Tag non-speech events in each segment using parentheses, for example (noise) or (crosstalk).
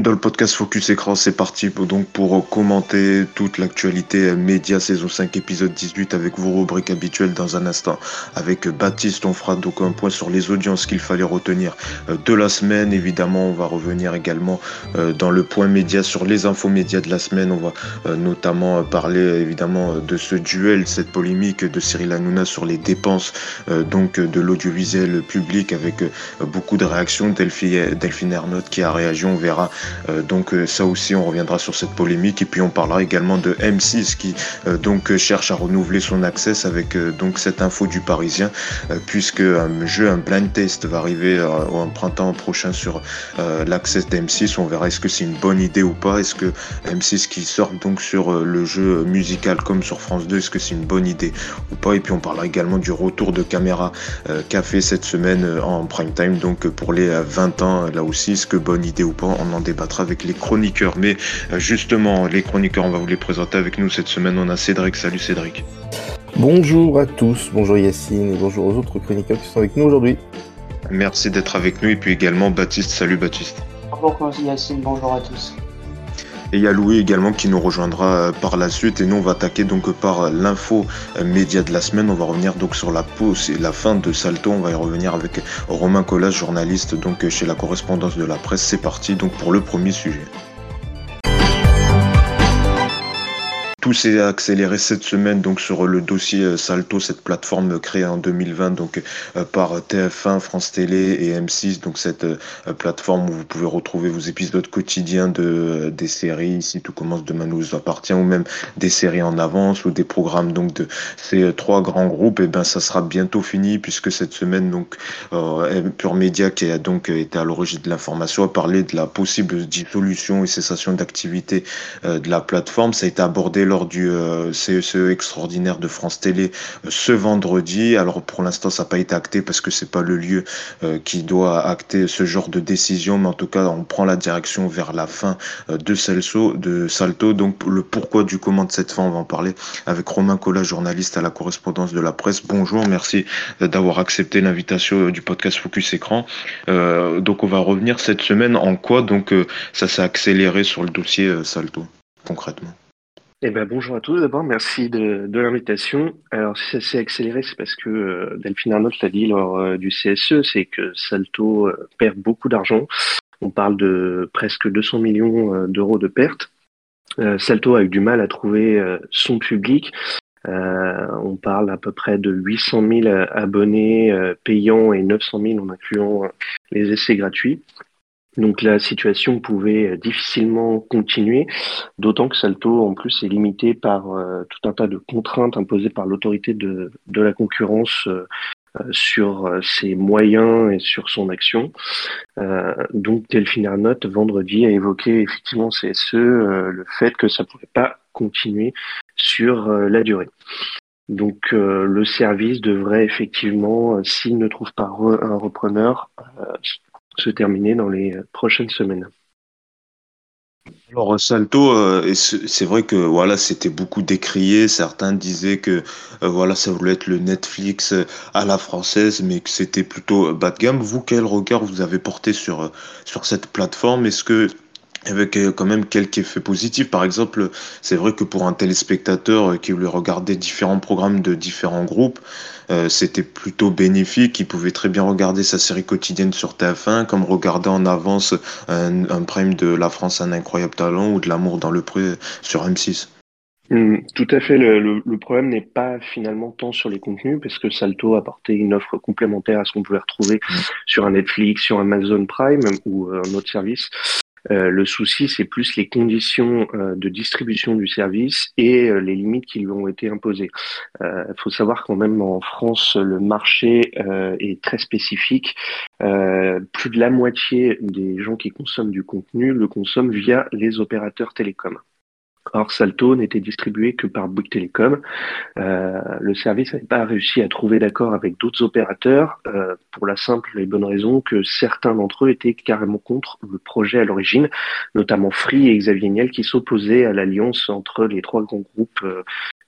Dans le podcast Focus Écran, c'est parti donc pour commenter toute l'actualité média saison 5 épisode 18 avec vos rubriques habituelles dans un instant. Avec Baptiste, on fera donc un point sur les audiences qu'il fallait retenir euh, de la semaine. Évidemment, on va revenir également euh, dans le point média sur les infos médias de la semaine. On va euh, notamment parler évidemment de ce duel, cette polémique de Cyril Hanouna sur les dépenses donc de l'audiovisuel public avec beaucoup de réactions. Delphine, Ernotte qui a réagi, on verra euh, donc euh, ça aussi, on reviendra sur cette polémique et puis on parlera également de M6 qui euh, donc cherche à renouveler son access avec donc cette info du Parisien puisque un jeu, un blind test va arriver au printemps prochain sur l'access d'M6. On verra est-ce que c'est une bonne idée ou pas. Est-ce que M6 qui sort donc sur le jeu musical comme sur France 2, est-ce que c'est une bonne idée ou pas? Et puis on parlera également du retour de caméra fait cette semaine en prime time donc pour les 20 ans là aussi est-ce que bonne idée ou pas? On en débat avec les chroniqueurs. Mais euh, justement, les chroniqueurs, on va vous les présenter avec nous cette semaine. On a Cédric. Salut Cédric. Bonjour à tous, bonjour Yacine et bonjour aux autres chroniqueurs qui sont avec nous aujourd'hui. Merci d'être avec nous et puis également Baptiste. Salut Baptiste. Bonjour Yacine, bonjour à tous. Et il y a Louis également qui nous rejoindra euh, par la suite. Et nous, on va attaquer donc par euh, l'info média de la semaine. On va revenir donc sur la pause et la fin de Salto. On va y revenir avec Romain Collas, journaliste donc chez la correspondance de la presse. C'est parti donc pour le premier sujet. Tout s'est accéléré cette semaine donc sur le dossier euh, Salto, cette plateforme créée en 2020 donc euh, par TF1, France Télé et M6. Donc cette euh, plateforme où vous pouvez retrouver vos épisodes quotidiens de des séries. Si tout commence demain nous appartient ou même des séries en avance ou des programmes donc de ces trois grands groupes. Et eh ben ça sera bientôt fini puisque cette semaine donc Pure Média qui a donc été à l'origine de l'information a parlé de la possible dissolution et cessation d'activité de la plateforme. Ça a été abordé lors du euh, CSE extraordinaire de France Télé euh, ce vendredi. Alors pour l'instant, ça n'a pas été acté parce que c'est pas le lieu euh, qui doit acter ce genre de décision, mais en tout cas, on prend la direction vers la fin de de Salto. Donc le pourquoi du comment de cette fin, on va en parler avec Romain Collat, journaliste à la correspondance de la presse. Bonjour, merci d'avoir accepté l'invitation du podcast Focus Écran. donc on va revenir cette semaine en quoi? Donc ça s'est accéléré sur le dossier Salto concrètement. Eh ben, bonjour à tous d'abord, merci de, l'invitation. Alors si ça s'est accéléré, c'est parce que euh, Delphine Arnault l'a dit lors euh, du CSE, c'est que Salto euh, perd beaucoup d'argent. On parle de presque 200 millions d'euros de pertes. Salto a eu du mal à trouver son public. on parle à peu près de 800 000 abonnés payants et 900 000 en incluant les essais gratuits. Donc la situation pouvait euh, difficilement continuer, d'autant que Salto en plus est limité par euh, tout un tas de contraintes imposées par l'autorité de, de, la concurrence euh, sur ses moyens et sur son action. donc Delphine Arnott vendredi a évoqué effectivement CSE le fait que ça ne pouvait pas continuer sur la durée. Donc le service devrait effectivement, s'il ne trouve pas un repreneur, se terminer dans les prochaines semaines. Alors Salto, euh, c'est vrai que voilà, c'était beaucoup décrié. Certains disaient que euh, voilà, ça voulait être le Netflix euh, à la française, mais que c'était plutôt bas de gamme. Vous, quel regard vous avez porté sur sur cette plateforme? Est-ce que avec quand même quelques effets positifs. Par exemple, c'est vrai que pour un téléspectateur qui voulait regarder différents programmes de différents groupes, euh, c'était plutôt bénéfique. Il pouvait très bien regarder sa série quotidienne sur TF1, comme regarder en avance un, un prime de La France un incroyable talent ou de L'amour dans le pré sur M6. Hum, tout à fait. Le, problème n'est pas finalement tant sur les contenus, parce que Salto apportait une offre complémentaire à ce qu'on pouvait retrouver mmh. sur un Netflix, sur Amazon Prime ou euh, un autre service. Euh, le souci, c'est plus les conditions euh, de distribution du service et euh, les limites qui lui ont été imposées. Il faut savoir quand même en France, le marché est très spécifique. plus de la moitié des gens qui consomment du contenu le consomment via les opérateurs télécoms. Or, Salto n'était distribué que par Bouygues Telecom. Euh, le service n'avait pas réussi à trouver d'accord avec d'autres opérateurs euh, pour la simple et bonne raison que certains d'entre eux étaient carrément contre le projet à l'origine, notamment Free et Xavier Niel qui s'opposaient à l'alliance entre les trois grands groupes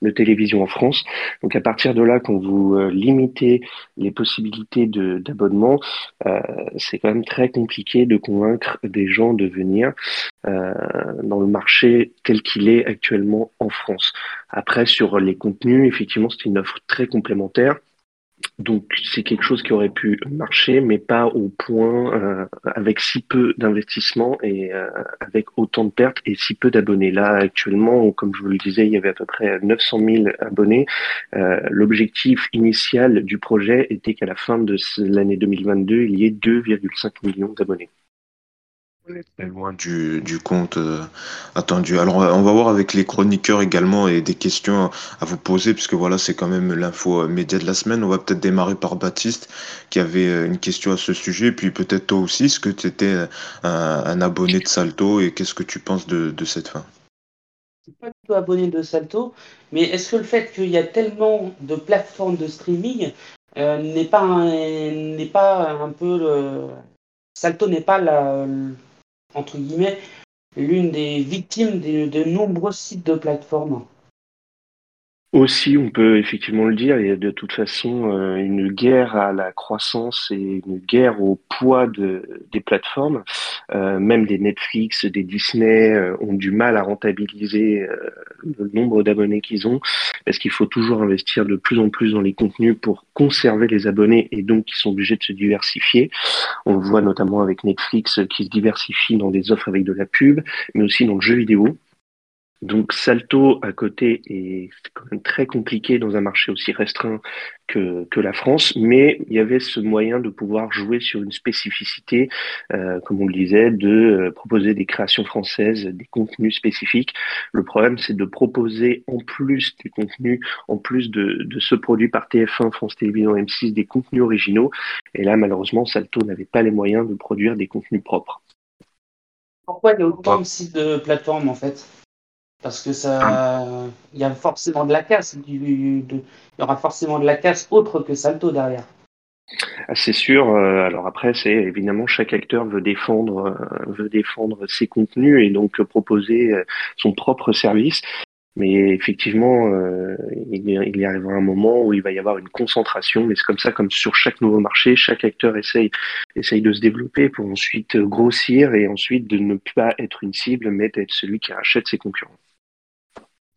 de télévision en France. Donc à partir de là, quand vous euh, limitez les possibilités d'abonnement, euh, c'est quand même très compliqué de convaincre des gens de venir euh, dans le marché tel qu'il est actuellement en France. Après, sur les contenus, effectivement, c'est une offre très complémentaire. Donc c'est quelque chose qui aurait pu marcher, mais pas au point euh, avec si peu d'investissement et euh, avec autant de pertes et si peu d'abonnés. Là actuellement, comme je vous le disais, il y avait à peu près 900 000 abonnés. Euh, l'objectif initial du projet était qu'à la fin de l'année 2022, il y ait 2,5 millions d'abonnés très loin du, du compte euh, attendu. Alors, on va voir avec les chroniqueurs également et des questions à vous poser, puisque voilà, c'est quand même l'info euh, média de la semaine. On va peut-être démarrer par Baptiste, qui avait euh, une question à ce sujet, puis peut-être toi aussi, est-ce que tu étais un, abonné de Salto et qu'est-ce que tu penses de, de cette fin? Je suis pas du tout abonné de Salto, mais est-ce que le fait qu'il y a tellement de plateformes de streaming n'est pas, n'est pas un peu le... Salto n'est pas la, entre guillemets, l'une des victimes de, nombreux sites de plateformes. Aussi, on peut effectivement le dire, il y a de toute façon euh, une guerre à la croissance et une guerre au poids de, des plateformes. Euh, même des Netflix, des Disney euh, ont du mal à rentabiliser le nombre d'abonnés qu'ils ont, parce qu'il faut toujours investir de plus en plus dans les contenus pour conserver les abonnés et donc ils sont obligés de se diversifier. On le voit notamment avec Netflix qui se diversifie dans des offres avec de la pub, mais aussi dans le jeu vidéo. Donc Salto à côté est quand même très compliqué dans un marché aussi restreint que, que la France, mais il y avait ce moyen de pouvoir jouer sur une spécificité, euh, comme on le disait, de euh, proposer des créations françaises, des contenus spécifiques. Le problème, c'est de proposer en plus des contenus, en plus de, de ce produit par TF1, France Télévisions, M6, des contenus originaux. Et là, malheureusement, Salto n'avait pas les moyens de produire des contenus propres. Pourquoi il y a autant sites de plateformes en fait? Parce que ça, il y a forcément de la casse. il y aura forcément de la casse autre que Salto derrière. C'est sûr. Euh, alors après, c'est évidemment chaque acteur veut défendre, euh, veut défendre ses contenus et donc proposer euh, son propre service. Mais effectivement, il, y arrivera un moment où il va y avoir une concentration. Mais c'est comme ça, comme sur chaque nouveau marché, chaque acteur essaye, essaye de se développer pour ensuite grossir et ensuite de ne pas être une cible, mais d'être celui qui rachète ses concurrents.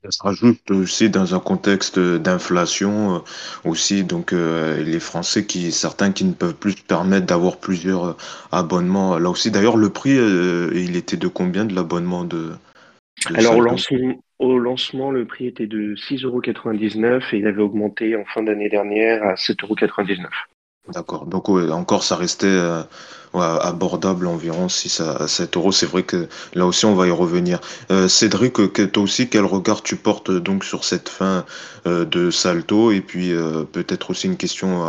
Ça se rajoute aussi dans un contexte d'inflation euh, aussi, donc euh, les Français qui certains qui ne peuvent plus se permettre d'avoir plusieurs euh, abonnements. Là aussi, d'ailleurs, le prix, il était de combien de l'abonnement de, Alors au lancement, au lancement, le prix était de 6,99€ et il avait augmenté en fin d'année dernière à 7,99€. D'accord. Donc encore, ça restait euh, abordable environ 6 à 7 euros. C'est vrai que là aussi, on va y revenir. Euh, Cédric, toi aussi, quel regard tu portes donc sur cette fin euh, de Salto? Et puis peut-être aussi une question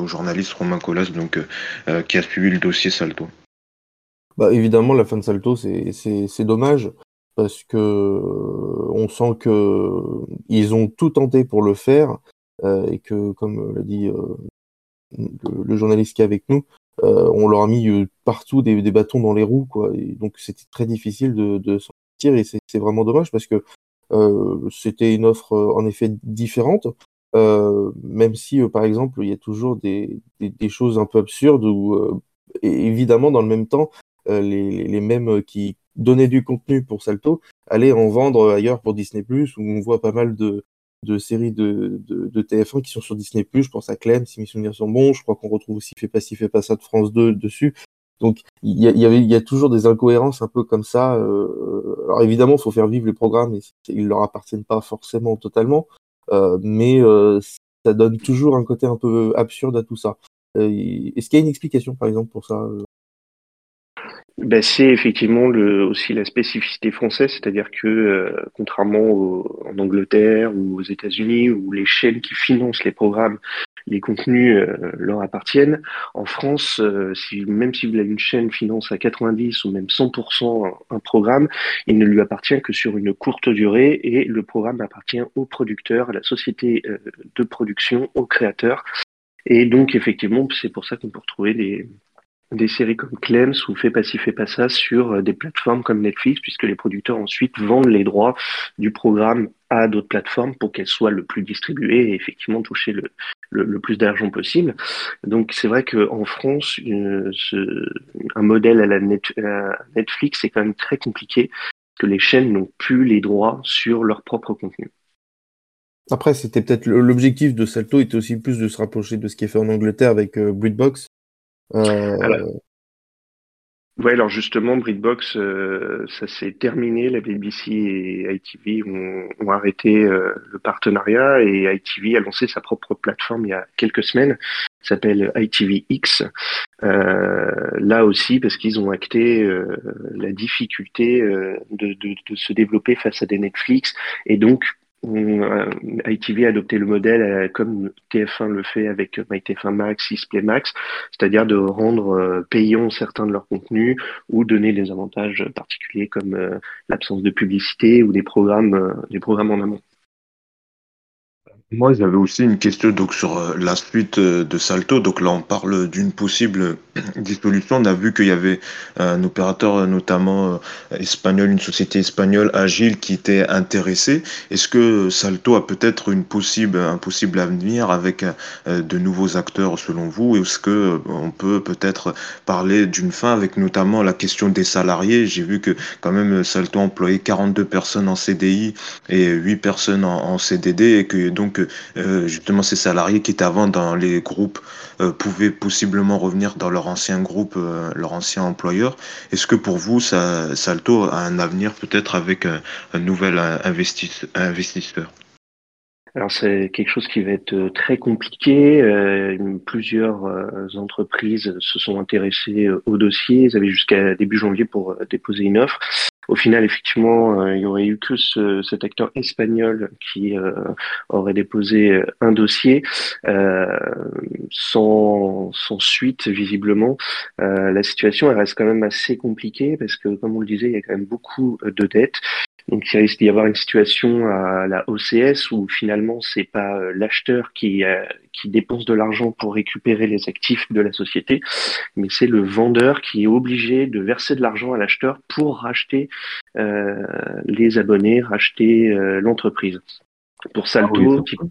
au journaliste Romain Collas, donc, qui a suivi le dossier Salto. Bah, évidemment, la fin de Salto, c'est dommage parce que on sent que ils ont tout tenté pour le faire et que, comme l'a dit le, journaliste qui est avec nous, euh, on leur a mis euh, partout des, bâtons dans les roues, quoi. Donc c'était très difficile de, s'en sortir et c'est vraiment dommage parce que euh, c'était une offre en effet différente. même si, par exemple, il y a toujours des, choses un peu absurdes où, évidemment, dans le même temps, les, les mêmes qui donnaient du contenu pour Salto allaient en vendre ailleurs pour Disney+, où on voit pas mal de, de séries de, de, TF1 qui sont sur Disney+. Je pense à Clem, si mes souvenirs sont bons. Je crois qu'on retrouve aussi Fait pas si, fait pas ça de France 2 dessus. Donc il y, y, avait, il y a toujours des incohérences un peu comme ça. Euh, alors évidemment, faut faire vivre les programmes et ils leur appartiennent pas forcément totalement, euh, mais euh, ça donne toujours un côté un peu absurde à tout ça. Est-ce qu'il y a une explication, par exemple, pour ça ben, c'est effectivement le, aussi la spécificité française, c'est-à-dire que euh, contrairement en Angleterre ou aux États-Unis, où les chaînes qui financent les programmes, les contenus euh, leur appartiennent, en France, euh, si, même si une chaîne finance à 90 ou même 100% un, programme, il ne lui appartient que sur une courte durée et le programme appartient au producteur, à la société de production, au créateur. Et donc effectivement, c'est pour ça qu'on peut retrouver des des séries comme Clems ou Fais pas ci, fais pas ça sur des plateformes comme Netflix, puisque les producteurs ensuite vendent les droits du programme à d'autres plateformes pour qu'elles soient le plus distribuées et effectivement toucher le, le, plus d'argent possible. Donc c'est vrai qu'en France, ce, un modèle à la, Netflix, c'est quand même très compliqué, que les chaînes n'ont plus les droits sur leur propre contenu. Après, c'était peut-être l'objectif de Salto était aussi plus de se rapprocher de ce qui est fait en Angleterre avec euh, Breedbox. Euh... Ouais, alors justement, Breedbox, euh, ça s'est terminé. La BBC et ITV ont, ont arrêté euh, le partenariat et ITV a lancé sa propre plateforme il y a quelques semaines, s'appelle ITVX. Euh, là aussi, parce qu'ils ont acté la difficulté de, de, de, se développer face à des Netflix et donc euh, ITV a adopté le modèle euh, comme TF1 le fait avec MyTF1 Max, Sisplay Max, c'est-à-dire de rendre euh, payants certains de leurs contenus ou donner des avantages particuliers comme l'absence de publicité ou des programmes, des programmes en amont. Moi, j'avais aussi une question donc sur euh, la suite euh, de Salto. Donc là, on parle d'une possible dissolution. On a vu qu'il y avait un opérateur, notamment euh, espagnol, une société espagnole, Agile, qui était intéressé. Est-ce que Salto a peut-être une possible, un possible avenir avec de nouveaux acteurs, selon vous? Est-ce que on peut peut-être parler d'une fin avec notamment la question des salariés? J'ai vu que quand même Salto employait 42 personnes en CDI et 8 personnes en, en CDD et que donc euh, justement ces salariés qui étaient avant dans les groupes euh, pouvaient possiblement revenir dans leur ancien groupe, euh, leur ancien employeur. Est-ce que pour vous, ça, Salto a un avenir peut-être avec un, nouvel investisseur? Alors c'est quelque chose qui va être très compliqué. plusieurs entreprises se sont intéressées au dossier. Ils avaient jusqu'à début janvier pour déposer une offre. Au final, effectivement, euh, il y aurait eu que ce, cet acteur espagnol qui euh, aurait déposé euh, un dossier sans, sans, suite, visiblement. la situation elle reste quand même assez compliquée parce que, comme on le disait, il y a quand même beaucoup de dettes. Donc il risque d'y avoir une situation à la OCS où finalement c'est pas euh, l'acheteur qui euh, qui dépense de l'argent pour récupérer les actifs de la société, mais c'est le vendeur qui est obligé de verser de l'argent à l'acheteur pour racheter euh, les abonnés, racheter l'entreprise. Pour Salto, ah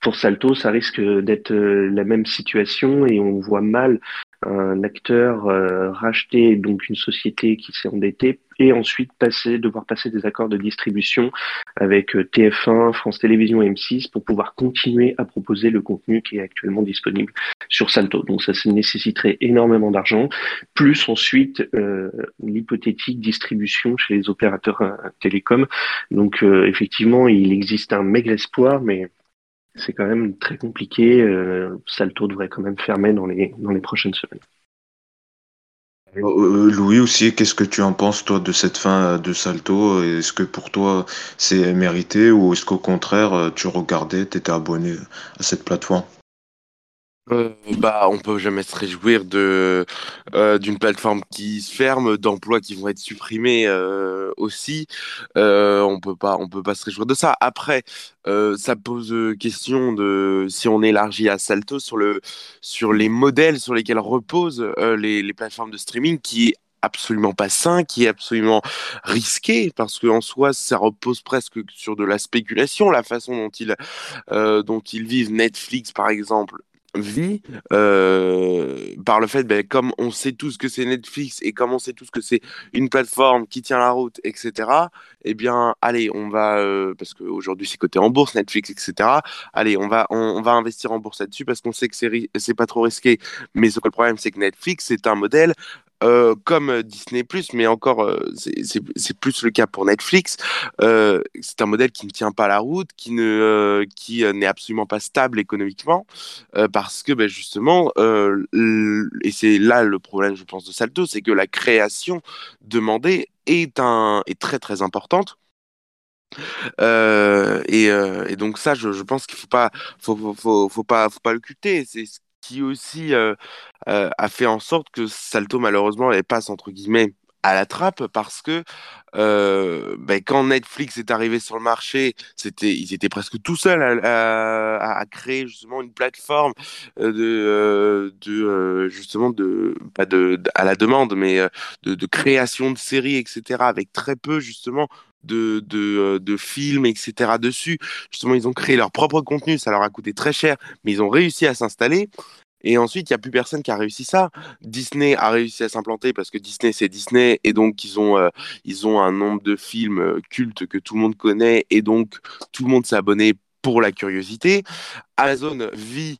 pour Salto, ça risque d'être la même situation et on voit mal un acteur racheter donc une société qui s'est endettée et ensuite passer, devoir passer des accords de distribution avec euh, TF1, France Télévisions et M6 pour pouvoir continuer à proposer le contenu qui est actuellement disponible sur Salto. Donc ça, nécessiterait énormément d'argent, plus ensuite euh, l'hypothétique distribution chez les opérateurs euh, télécoms. Donc euh, effectivement, il existe un maigre espoir, mais c'est quand même très compliqué. Salto devrait quand même fermer dans les, dans les prochaines semaines. Euh, euh, Louis aussi, qu'est-ce que tu en penses toi de cette fin de Salto? Est-ce que pour toi c'est mérité ou est-ce qu'au contraire tu regardais, tu étais abonné à cette plateforme? Euh, bah, on peut jamais se réjouir de euh, d'une plateforme qui se ferme, d'emplois qui vont être supprimés euh, aussi. Euh, on peut pas, on peut pas se réjouir de ça. Après, ça pose question de si on élargit à Salto sur le sur les modèles sur lesquels reposent les, plateformes de streaming, qui absolument pas sain, qui est absolument risqué, parce qu'en soi, ça repose presque sur de la spéculation, la façon dont dont ils vivent Netflix, par exemple, vie euh, par le fait, ben, comme on sait tous que c'est Netflix et comme on sait tous que c'est une plateforme qui tient la route, etc. Eh bien, allez, on va euh, parce qu'aujourd'hui c'est coté en bourse, Netflix, etc. Allez, on va on, va investir en bourse là-dessus parce qu'on sait que c'est c'est pas trop risqué. Mais le problème, c'est que Netflix c'est un modèle euh, comme Disney mais encore euh, c'est plus le cas pour Netflix. Euh, c'est un modèle qui ne tient pas la route, qui ne euh, qui n'est absolument pas stable économiquement, parce que ben, justement, et c'est là le problème, je pense, de Salto, c'est que la création demandée est un est très très importante. Et, donc ça, je, pense qu'il faut pas, faut, pas, faut pas le cuter. C'est qui aussi euh, euh, a fait en sorte que Salto malheureusement elle passe entre guillemets à la trappe parce que euh, ben, quand Netflix est arrivé sur le marché, c'était, ils étaient presque tout seuls à, créer justement une plateforme de, de justement de pas de, à la demande, mais de, création de séries, etc. Avec très peu justement de, de, de films, etc. dessus. Justement, ils ont créé leur propre contenu, ça leur a coûté très cher, mais ils ont réussi à s'installer. Et ensuite, il n'y a plus personne qui a réussi ça. Disney a réussi à s'implanter parce que Disney, c'est Disney. Et donc, ils ont, euh, ils ont un nombre de films euh, cultes que tout le monde connaît. Et donc, tout le monde s'est abonné pour la curiosité. Amazon vit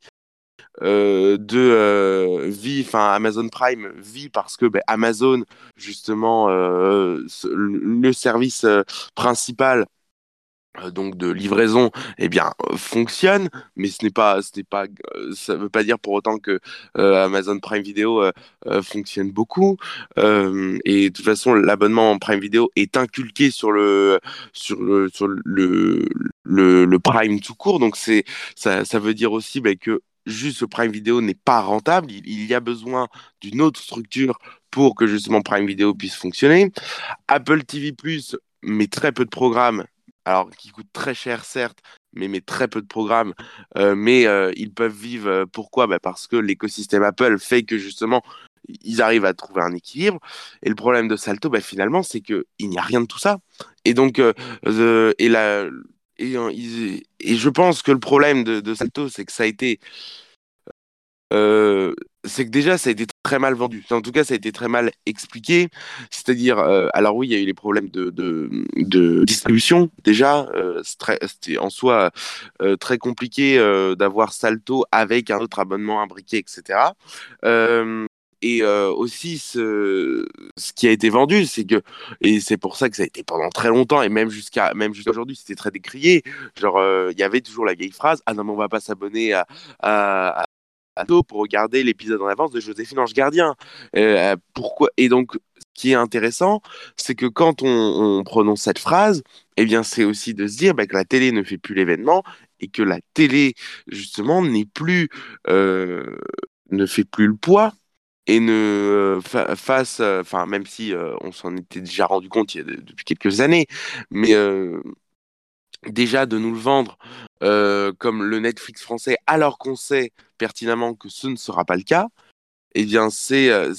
euh, de vit, enfin Amazon Prime vit parce que ben, Amazon justement le service principal euh, donc de livraison eh bien euh, fonctionne mais ce n'est pas ce n'est pas euh, ça veut pas dire pour autant que Amazon Prime Video fonctionne beaucoup. Et de toute façon l'abonnement Prime Video est inculqué sur le sur le le Prime tout court. Donc c'est ça, ça veut dire aussi bah, que juste Prime Video n'est pas rentable il, il y a besoin d'une autre structure pour que justement Prime Video puisse fonctionner Apple TV Plus met très peu de programmes alors qui coûtent très cher certes, mais, mais très peu de programmes, euh, mais euh, ils peuvent vivre. Euh, pourquoi? Bah Parce que l'écosystème Apple fait que justement, ils arrivent à trouver un équilibre. Et le problème de Salto, bah, finalement, c'est qu'il n'y a rien de tout ça. Et donc, et, la, et, et, je pense que le problème de, Salto, c'est que ça a été euh, c'est que déjà, ça a été très mal vendu. En tout cas, ça a été très mal expliqué. C'est-à-dire, euh, alors oui, il y a eu les problèmes de, distribution. Déjà, euh, c'était en soi euh, très compliqué euh, d'avoir Salto avec un autre abonnement imbriqué, etc. et aussi, ce, qui a été vendu, c'est que, et c'est pour ça que ça a été pendant très longtemps, et même jusqu'à même jusqu'à aujourd'hui, c'était très décrié. Genre, il y avait toujours la vieille phrase Ah non, mais on va pas s'abonner à, à, pour regarder l'épisode en avance de Joséphine Ange Gardien. Euh, pourquoi Et donc, ce qui est intéressant, c'est que quand on, prononce cette phrase, eh bien, c'est aussi de se dire bah, que la télé ne fait plus l'événement et que la télé, justement, n'est plus, euh, ne fait plus le poids et ne euh, fasse, enfin, même si on s'en était déjà rendu compte il y a depuis quelques années, mais déjà de nous le vendre euh, comme le Netflix français, alors qu'on sait pertinemment que ce ne sera pas le cas, eh bien, c'est euh,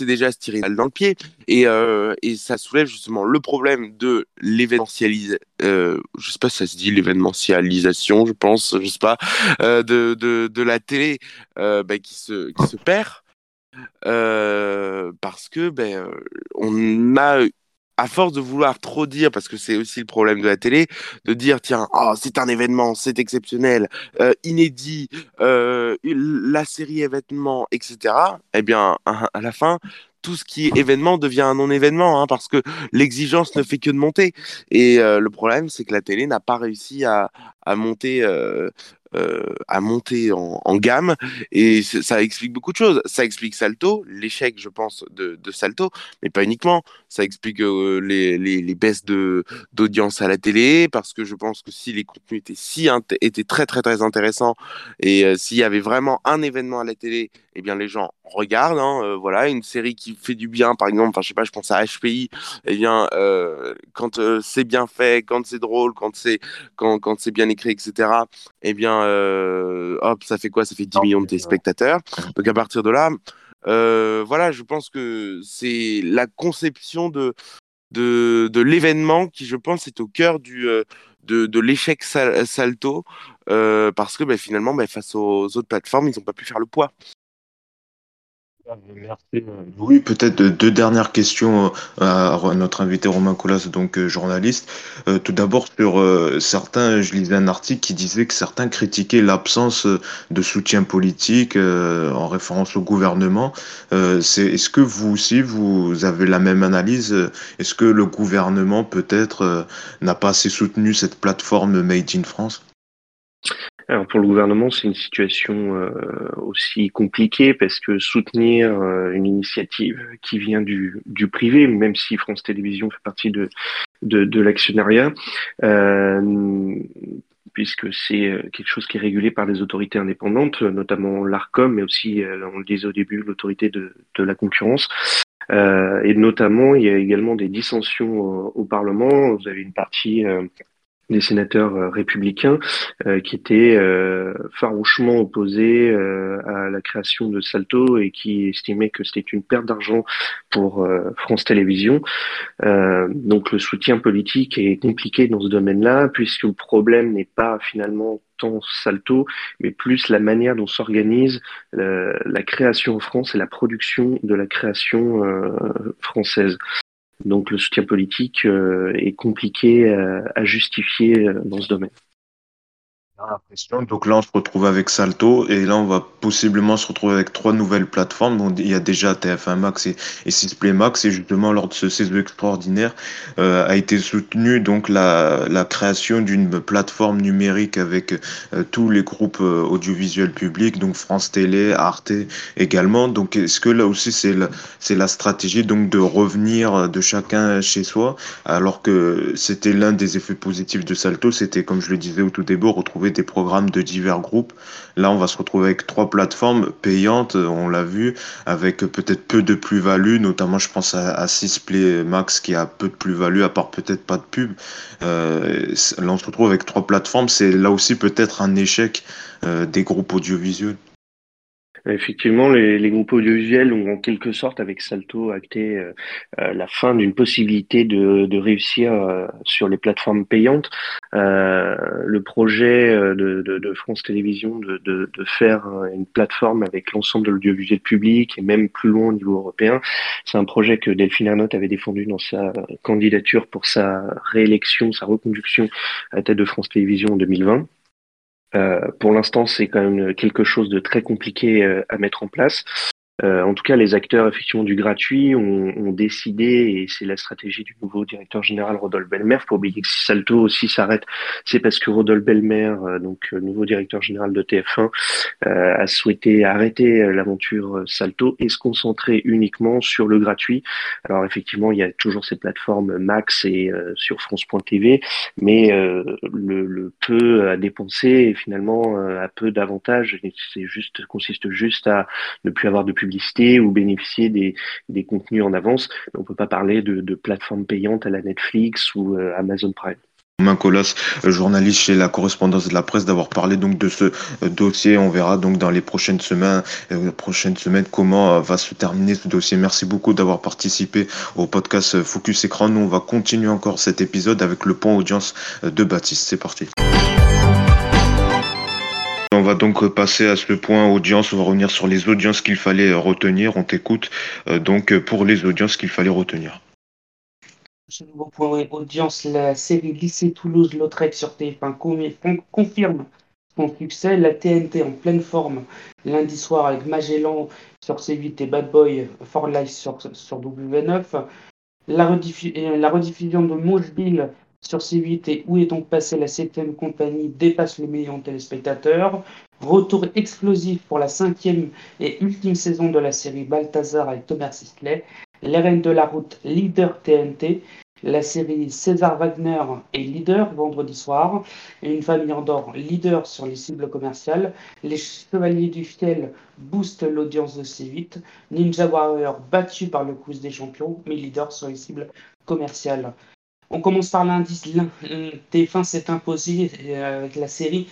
déjà se tirer dans le pied. Et, euh, et ça soulève justement le problème de l'événementialisation, euh, je sais pas si ça se dit l'événementialisation, je pense, je sais pas, euh, de, de, de la télé bah, qui, se, qui se perd. Parce que ben, on a à force de vouloir trop dire, parce que c'est aussi le problème de la télé, de dire tiens, oh, c'est un événement, c'est exceptionnel, euh, inédit, euh, la série événement, etc. Eh bien, à, la fin, tout ce qui est événement devient un non-événement, hein, parce que l'exigence ne fait que de monter. Et euh, le problème, c'est que la télé n'a pas réussi à, à monter euh, euh, à monter en, gamme et ça explique beaucoup de choses. Ça explique Salto, l'échec, je pense, de, Salto, mais pas uniquement. Ça explique euh, les, les, les, baisses d'audience à la télé parce que je pense que si les contenus étaient si étaient très très très intéressants et euh, s'il y avait vraiment un événement à la télé, eh bien les gens regardent. Hein, euh, voilà, une série qui fait du bien, par exemple. Enfin, je sais pas, je pense à HPI. Eh bien, quand c'est bien fait, quand c'est drôle, quand c'est quand, quand c'est bien écrit, etc. Eh bien euh, hop, ça fait quoi? Ça fait 10 millions de téléspectateurs. Donc à partir de là, euh, voilà, je pense que c'est la conception de, de, de l'événement qui, je pense, est au cœur du, euh, de, de l'échec salto, parce que ben, finalement, ben, face aux autres plateformes, ils n'ont pas pu faire le poids. Merci. Euh, oui, peut-être deux dernières questions euh, à notre invité Romain Colas, donc euh, journaliste. tout d'abord, sur certains, je lisais un article qui disait que certains critiquaient l'absence de soutien politique en référence au gouvernement. est-ce que vous aussi, vous avez la même analyse Est-ce que le gouvernement, peut-être, n'a pas assez soutenu cette plateforme Made in France? Alors pour le gouvernement, c'est une situation euh, aussi compliquée parce que soutenir euh, une initiative qui vient du, du, privé, même si France Télévisions fait partie de, de, de l'actionnariat, euh, puisque c'est quelque chose qui est régulé par les autorités indépendantes, notamment l'ARCOM, mais aussi, on le disait au début, l'autorité de, de la concurrence. et notamment, il y a également des dissensions au, au Parlement. Vous avez une partie des sénateurs euh, républicains euh, qui étaient euh, farouchement opposés à la création de Salto et qui estimaient que c'était une perte d'argent pour France Télévisions. donc le soutien politique est compliqué dans ce domaine-là puisque le problème n'est pas finalement tant Salto, mais plus la manière dont s'organise la, création en France et la production de la création française. Donc le soutien politique euh, est compliqué euh, à justifier euh, dans ce domaine. Donc là, on se retrouve avec Salto et là, on va possiblement se retrouver avec trois nouvelles plateformes. il y a déjà TF1 Max et, et 6play Max et justement lors de ce CESE extraordinaire euh, a été soutenu donc la, la création d'une plateforme numérique avec euh, tous les groupes euh, audiovisuels publics, donc France Télé, Arte également. Donc est-ce que là aussi c'est la, la stratégie donc de revenir de chacun chez soi alors que c'était l'un des effets positifs de Salto, c'était comme je le disais au tout début retrouver des programmes de divers groupes. Là, on va se retrouver avec trois plateformes payantes, on l'a vu, avec peut-être peu de plus-value, notamment je pense à, à Sisplay Max qui a peu de plus-value, à part peut-être pas de pub. Euh, là, on se retrouve avec trois plateformes, c'est là aussi peut-être un échec euh, des groupes audiovisuels. Effectivement, les, groupes audiovisuels ont en quelque sorte, avec Salto, acté euh, euh, la fin d'une possibilité de, réussir euh, sur les plateformes payantes. le projet de, France Télévisions de, faire une plateforme avec l'ensemble de l'audiovisuel public et même plus loin au niveau européen, c'est un projet que Delphine Arnott avait défendu dans sa candidature pour sa réélection, sa reconduction à la tête de France Télévisions en 2020. Euh, pour l'instant, c'est quand même quelque chose de très compliqué euh, à mettre en place. Euh, en tout cas, les acteurs effectivement du gratuit ont, ont décidé, et c'est la stratégie du nouveau directeur général Rodolphe Belmer. Faut oublier que si Salto aussi s'arrête, c'est parce que Rodolphe Belmer, euh, donc euh, nouveau directeur général de TF1, euh, a souhaité arrêter l'aventure Salto et se concentrer uniquement sur le gratuit. Alors effectivement, il y a toujours ces plateformes Max et sur France.tv, mais le, le, peu à dépenser finalement a peu d'avantages. C'est juste consiste juste à ne plus avoir de ou bénéficier des, des contenus en avance. On ne peut pas parler de, de plateformes payantes à la Netflix ou euh, Amazon Prime. Romain Colas, euh, journaliste chez la correspondance de la presse, d'avoir parlé donc de ce euh, dossier. On verra donc dans les prochaines semaines, prochaines semaines comment va se terminer ce dossier. Merci beaucoup d'avoir participé au podcast Focus Écran. Nous, on va continuer encore cet épisode avec le point audience de Baptiste. C'est parti. On va donc passer à ce point audience. On va revenir sur les audiences qu'il fallait retenir. On t'écoute euh, donc pour les audiences qu'il fallait retenir. Ce nouveau point audience, la série Lycée Toulouse-Lautrec sur TF1 confirme son succès. La TNT en pleine forme lundi soir avec Magellan sur C8 et Bad Boy for Life sur, sur W9. La, la rediffusion de Moucheville sur C8 et Où est donc passée la septième compagnie dépasse le million de téléspectateurs. Retour explosif pour la cinquième et ultime saison de la série Balthazar avec Thomas Sisley. Les Reines de la Route, leader TNT. La série César Wagner est leader vendredi soir. Une famille en or, leader sur les cibles commerciales. Les Chevaliers du Fiel boostent l'audience de C8. Ninja Warrior battu par le Quiz des champions, mais leader sur les cibles commerciales. On commence par l'indice. TF1 s'est imposé euh, avec la série.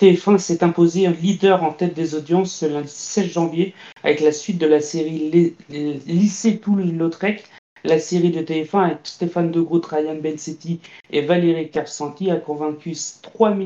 TF1 s'est imposé un leader en tête des audiences lundi 16 janvier avec la suite de la série Lycée Toulouse-Lautrec. La série de TF1 avec Stéphane De Groot, Ryan Bensetti et Valérie Carsanti a convaincu 3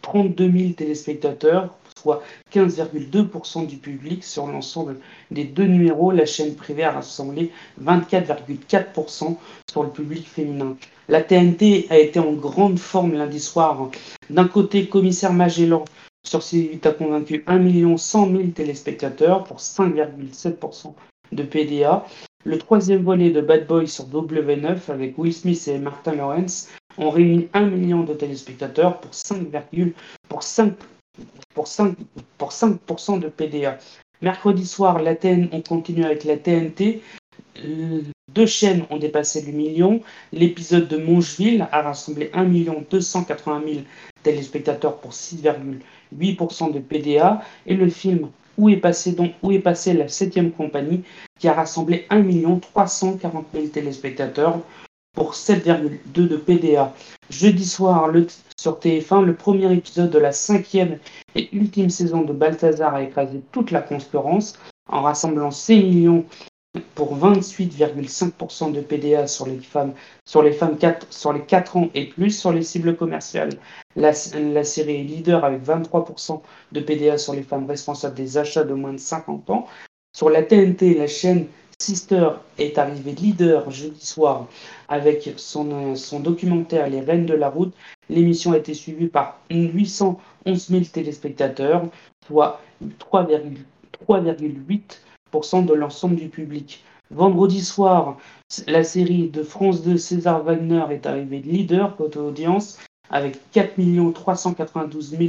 32 000 téléspectateurs soit 15,2% du public sur l'ensemble des deux numéros. La chaîne privée a rassemblé 24,4% sur le public féminin. La TNT a été en grande forme lundi soir. D'un côté, commissaire Magellan sur C8 a convaincu 1 100 000 téléspectateurs pour 5,7% de PDA. Le troisième volet de Bad Boy sur W9 avec Will Smith et Martin Lawrence ont réuni 1 million de téléspectateurs pour 5, pour 5 pour 5%, pour 5 de PDA. Mercredi soir, la TN, on continue avec la TNT. Deux chaînes ont dépassé le million. L'épisode de Mongeville a rassemblé 1 280 000 téléspectateurs pour 6,8% de PDA. Et le film Où est est passée la septième compagnie qui a rassemblé 1 340 000 téléspectateurs pour 7,2 de PDA. Jeudi soir, sur TF1, le premier épisode de la cinquième et ultime saison de Balthazar a écrasé toute la concurrence en rassemblant 6 millions pour 28,5% de PDA sur les femmes, sur les femmes 4, sur les 4 ans et plus sur les cibles commerciales. La série est leader avec 23% de PDA sur les femmes responsables des achats de moins de 50 ans. Sur la TNT, la chaîne Sister est arrivée leader jeudi soir avec son, son documentaire Les Reines de la Route. L'émission a été suivie par 811 000 téléspectateurs, soit 3,8% de l'ensemble du public. Vendredi soir, la série de France 2 César Wagner est arrivée leader côté audience avec 4 392 000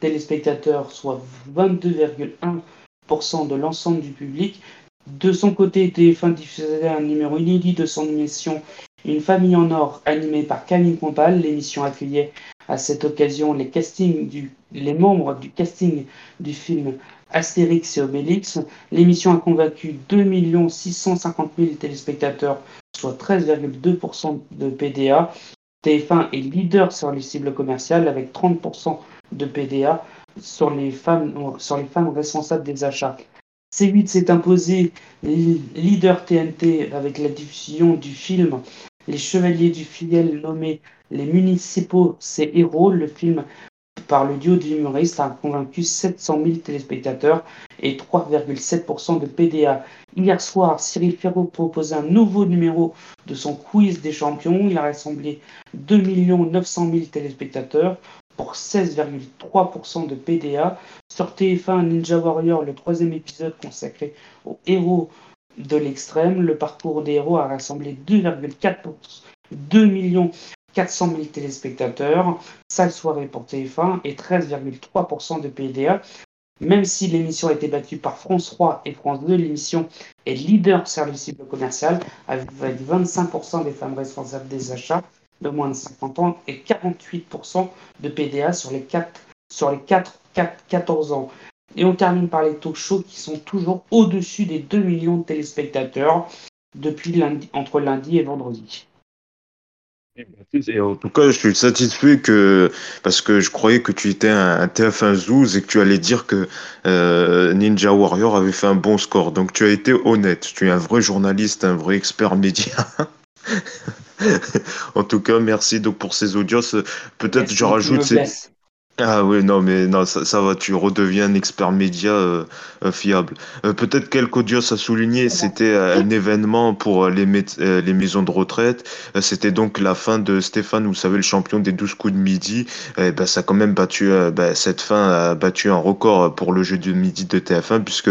téléspectateurs, soit 22,1% de l'ensemble du public. De son côté, TF1 diffusait un numéro inédit de son émission Une famille en or, animée par Camille Compal. L'émission accueillait à cette occasion les, du, membres du casting du film Astérix et Obélix. L'émission a convaincu 2 650 000 téléspectateurs, soit 13,2% de PDA. TF1 est leader sur les cibles commerciales avec 30% de PDA sur les femmes responsables des achats. C8 s'est imposé leader TNT avec la diffusion du film Les Chevaliers du Fidèle nommé Les Municipaux, c'est héros. Le film par le duo d'humoristes a convaincu 700 000 téléspectateurs et 3,7% de PDA. Hier soir, Cyril Ferraud proposait un nouveau numéro de son quiz des champions. Il a rassemblé 2 900 000 téléspectateurs pour 16,3% de PDA. Sur TF1, Ninja Warrior, le troisième épisode consacré aux héros de l'extrême. Le parcours des héros a rassemblé 2,4 2 millions 400 000 téléspectateurs, sale soirée pour TF1 et 13,3% de PDA. Même si l'émission a été battue par France 3 et France 2, l'émission est leader sur le cible commercial avec 25% des femmes responsables des achats de moins de 50 ans et 48% de PDA sur les 4, sur les 4, 4 14 ans. Et on termine par les talk shows qui sont toujours au-dessus des 2 millions de téléspectateurs depuis lundi, entre lundi et vendredi. Et en tout cas, je suis satisfait que parce que je croyais que tu étais un, TF1 Zouz et que tu allais dire que euh, Ninja Warrior avait fait un bon score. Donc tu as été honnête. Tu es un vrai journaliste, un vrai expert média. (laughs) (laughs) en tout cas, merci donc pour ces audios. Peut-être je rajoute ces, ah oui, non, mais non, ça, ça va, tu redeviens un expert média euh, euh, fiable. Euh, peut-être quelques audios à souligner, c'était un événement pour les, les maisons de retraite. c'était donc la fin de Stéphane, vous savez, le champion des 12 coups de midi. Et ben, ça a quand même battu, ben, cette fin a battu un record pour le jeu de midi de TF1, puisque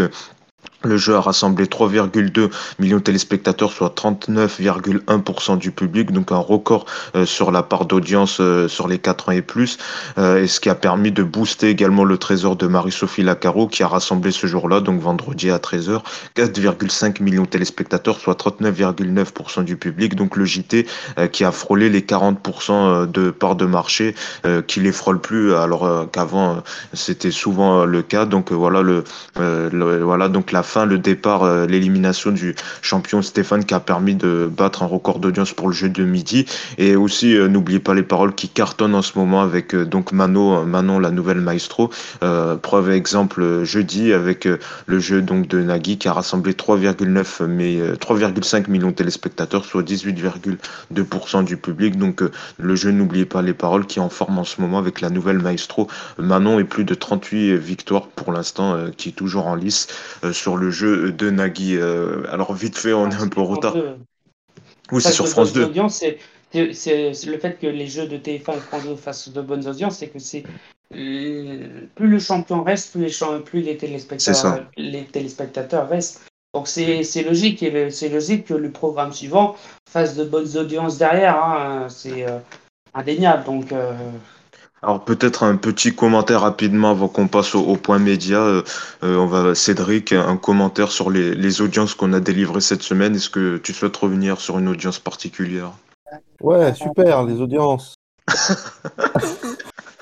le jeu a rassemblé 3,2 millions de téléspectateurs, soit 39,1% du public, donc un record euh, sur la part d'audience euh, sur les 4 ans et plus, euh, et ce qui a permis de booster également le trésor de Marie-Sophie Lacaro, qui a rassemblé ce jour-là, donc vendredi à 13h, 4,5 millions de téléspectateurs, soit 39,9% du public, donc le JT qui a frôlé les 40% de part de marché, qui les frôle plus, alors qu'avant c'était souvent le cas, donc voilà le voilà donc la le départ, euh, l'élimination du champion Stéphane qui a permis de battre un record d'audience pour le jeu de midi. Et aussi, euh, n'oubliez pas les paroles qui cartonnent en ce moment avec euh, donc Mano, Manon, la nouvelle maestro. preuve exemple jeudi avec le jeu donc de Nagui qui a rassemblé 3,9 mais 3,5 millions de téléspectateurs, soit 18,2% du public. Donc le jeu, n'oubliez pas les paroles qui en forme en ce moment avec la nouvelle maestro. Manon est plus de 38 victoires pour l'instant, qui est toujours en lice sur le jeu de Nagui. Euh, alors vite fait, on est un peu en retard. Oui, c'est sur France 2. C'est le fait que les jeux de TF1 et France 2 fassent de bonnes audiences, c'est que c'est euh, plus le champion reste, plus les, plus les téléspectateurs, les téléspectateurs restent. Donc c'est logique, c'est logique que le programme suivant fasse de bonnes audiences derrière. Hein. c'est euh, indéniable. Donc alors peut-être un petit commentaire rapidement avant qu'on passe au, point média. Euh, euh, on va Cédric, un commentaire sur les, audiences qu'on a délivrées cette semaine. Est-ce que tu souhaites revenir sur une audience particulière? Ouais, super, les audiences. (laughs)